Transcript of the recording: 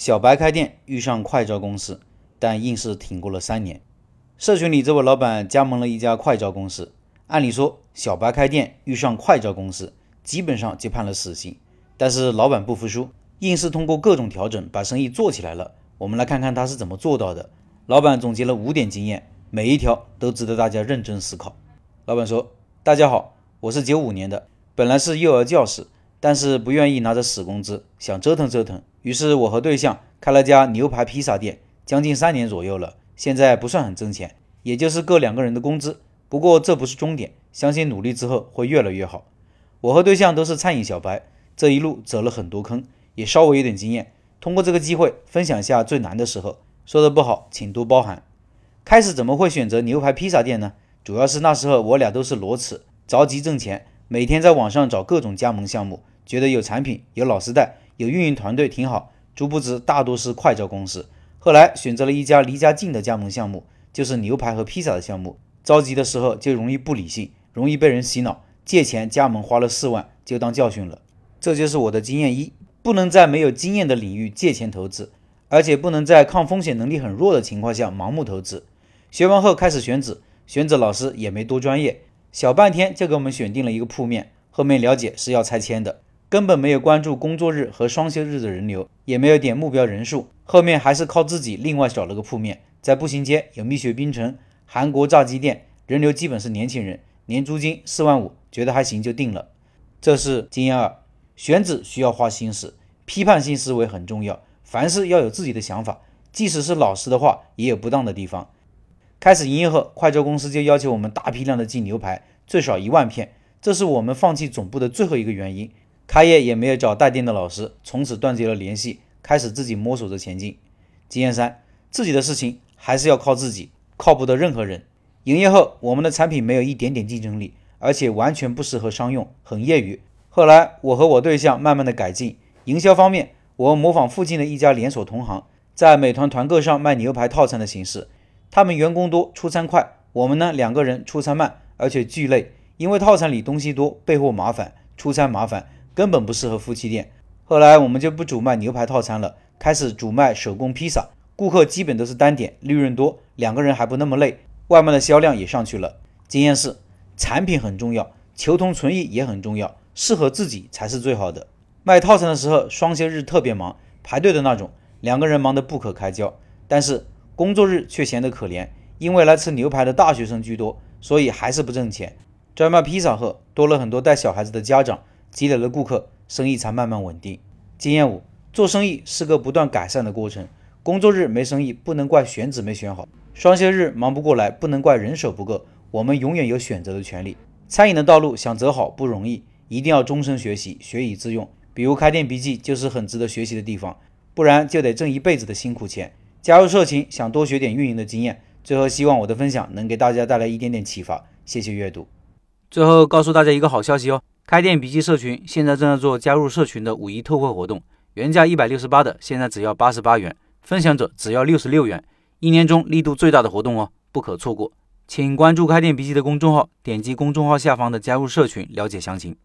小白开店遇上快招公司，但硬是挺过了三年。社群里这位老板加盟了一家快招公司，按理说小白开店遇上快招公司，基本上就判了死刑。但是老板不服输，硬是通过各种调整把生意做起来了。我们来看看他是怎么做到的。老板总结了五点经验，每一条都值得大家认真思考。老板说：“大家好，我是九五年的，本来是幼儿教师，但是不愿意拿着死工资，想折腾折腾。于是我和对象开了家牛排披萨店，将近三年左右了。现在不算很挣钱，也就是各两个人的工资。不过这不是终点，相信努力之后会越来越好。我和对象都是餐饮小白。”这一路走了很多坑，也稍微有点经验。通过这个机会分享下最难的时候，说的不好请多包涵。开始怎么会选择牛排披萨店呢？主要是那时候我俩都是裸辞，着急挣钱，每天在网上找各种加盟项目，觉得有产品、有老师带、有运营团队挺好。殊不知大多是快招公司。后来选择了一家离家近的加盟项目，就是牛排和披萨的项目。着急的时候就容易不理性，容易被人洗脑，借钱加盟花了四万，就当教训了。这就是我的经验一：不能在没有经验的领域借钱投资，而且不能在抗风险能力很弱的情况下盲目投资。学完后开始选址，选址老师也没多专业，小半天就给我们选定了一个铺面。后面了解是要拆迁的，根本没有关注工作日和双休日的人流，也没有点目标人数。后面还是靠自己另外找了个铺面，在步行街有蜜雪冰城、韩国炸鸡店，人流基本是年轻人，年租金四万五，觉得还行就定了。这是经验二。选址需要花心思，批判性思维很重要。凡事要有自己的想法，即使是老实的话，也有不当的地方。开始营业后，快招公司就要求我们大批量的进牛排，最少一万片，这是我们放弃总部的最后一个原因。开业也没有找带店的老师，从此断绝了联系，开始自己摸索着前进。经验三：自己的事情还是要靠自己，靠不得任何人。营业后，我们的产品没有一点点竞争力，而且完全不适合商用，很业余。后来，我和我对象慢慢的改进营销方面，我模仿附近的一家连锁同行，在美团团购上卖牛排套餐的形式。他们员工多，出餐快；我们呢，两个人出餐慢，而且巨累，因为套餐里东西多，备货麻烦，出餐麻烦，根本不适合夫妻店。后来我们就不主卖牛排套餐了，开始主卖手工披萨，顾客基本都是单点，利润多，两个人还不那么累，外卖的销量也上去了。经验是，产品很重要，求同存异也很重要。适合自己才是最好的。卖套餐的时候，双休日特别忙，排队的那种，两个人忙得不可开交。但是工作日却闲得可怜，因为来吃牛排的大学生居多，所以还是不挣钱。专卖披萨后，多了很多带小孩子的家长，积累了顾客，生意才慢慢稳定。经验五：做生意是个不断改善的过程。工作日没生意，不能怪选址没选好；双休日忙不过来，不能怪人手不够。我们永远有选择的权利。餐饮的道路想走好不容易。一定要终身学习，学以致用。比如开店笔记就是很值得学习的地方，不然就得挣一辈子的辛苦钱。加入社群，想多学点运营的经验。最后，希望我的分享能给大家带来一点点启发。谢谢阅读。最后告诉大家一个好消息哦，开店笔记社群现在正在做加入社群的五一特惠活动，原价一百六十八的，现在只要八十八元，分享者只要六十六元，一年中力度最大的活动哦，不可错过。请关注开店笔记的公众号，点击公众号下方的加入社群了解详情。